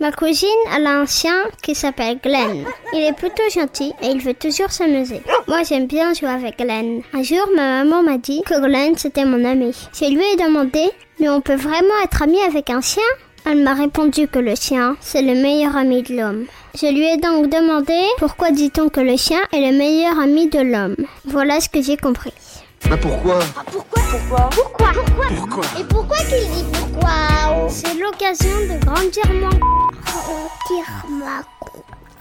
Ma cousine, elle a un chien qui s'appelle Glenn. Il est plutôt gentil et il veut toujours s'amuser. Moi, j'aime bien jouer avec Glenn. Un jour, ma maman m'a dit que Glenn, c'était mon ami. Je lui ai demandé, mais on peut vraiment être ami avec un chien? Elle m'a répondu que le chien, c'est le meilleur ami de l'homme. Je lui ai donc demandé pourquoi dit-on que le chien est le meilleur ami de l'homme? Voilà ce que j'ai compris. Bah pourquoi? Pourquoi? Pourquoi? Pourquoi? Pourquoi Pourquoi? Et pourquoi qu'il dit pourquoi? C'est l'occasion de grandir mon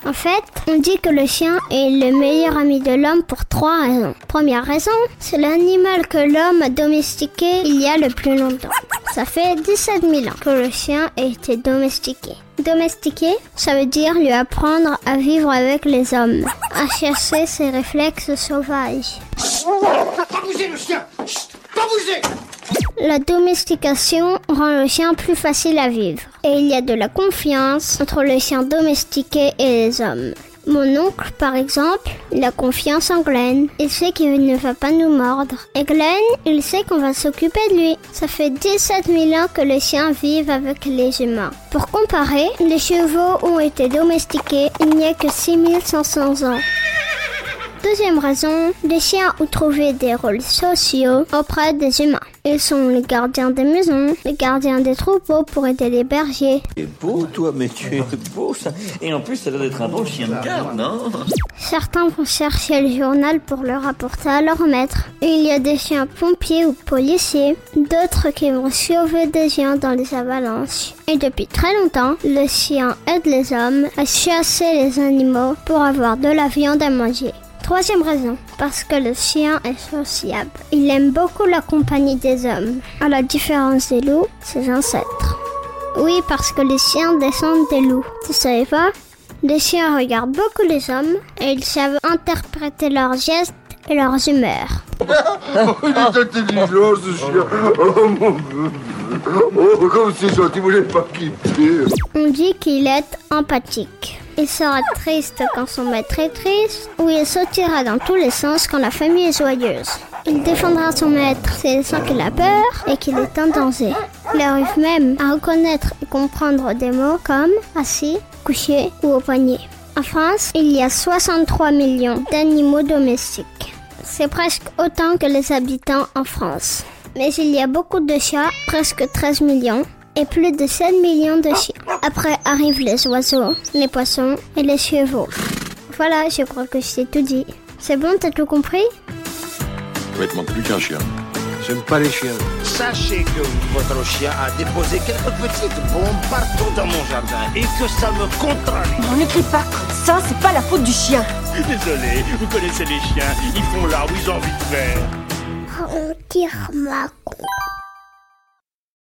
En fait, on dit que le chien est le meilleur ami de l'homme pour trois raisons. Première raison, c'est l'animal que l'homme a domestiqué il y a le plus longtemps. Ça fait 17 000 ans que le chien a été domestiqué. Domestiquer, ça veut dire lui apprendre à vivre avec les hommes, à chasser ses réflexes sauvages. La domestication rend le chien plus facile à vivre. Et il y a de la confiance entre le chien domestiqué et les hommes. Mon oncle, par exemple, il a confiance en Glenn. Il sait qu'il ne va pas nous mordre. Et Glenn, il sait qu'on va s'occuper de lui. Ça fait 17 000 ans que les chiens vivent avec les humains. Pour comparer, les chevaux ont été domestiqués il n'y a que 6500 ans. Deuxième raison, les chiens ont trouvé des rôles sociaux auprès des humains. Ils sont les gardiens des maisons, les gardiens des troupeaux pour aider les bergers. Tu es beau, toi, mais tu es beau, ça. Et en plus, ça a l'air d'être un bon chien de garde, non? Certains vont chercher le journal pour le rapporter à leur maître. Il y a des chiens pompiers ou policiers, d'autres qui vont sauver des gens dans les avalanches. Et depuis très longtemps, le chien aide les hommes à chasser les animaux pour avoir de la viande à manger. Troisième raison, parce que le chien est sociable. Il aime beaucoup la compagnie des hommes, à la différence des loups, ses ancêtres. Oui, parce que les chiens descendent des loups. Tu savais pas? Les chiens regardent beaucoup les hommes et ils savent interpréter leurs gestes et leurs humeurs. Il est intelligent ce chien Oh mon Oh comme c'est gentil, vous l'avez pas quitté On dit qu'il est empathique. Il sera triste quand son maître est triste, ou il sautera dans tous les sens quand la famille est joyeuse. Il défendra son maître s'il sent qu'il a peur et qu'il est en danger. Il arrive même à reconnaître et comprendre des mots comme assis, couché ou au poignet. En France, il y a 63 millions d'animaux domestiques. C'est presque autant que les habitants en France. Mais il y a beaucoup de chats, presque 13 millions, et plus de 7 millions de chiens. Après arrivent les oiseaux, les poissons et les chevaux. Voilà, je crois que je t'ai tout dit. C'est bon, t'as tout compris? Manque plus qu'un chien. J'aime pas les chiens. Sachez que votre chien a déposé quelques petites bombes partout dans mon jardin et que ça me contrarie. On ne crie pas comme ça, c'est pas la faute du chien. Désolé, vous connaissez les chiens, ils font là où ils ont envie de faire. Ma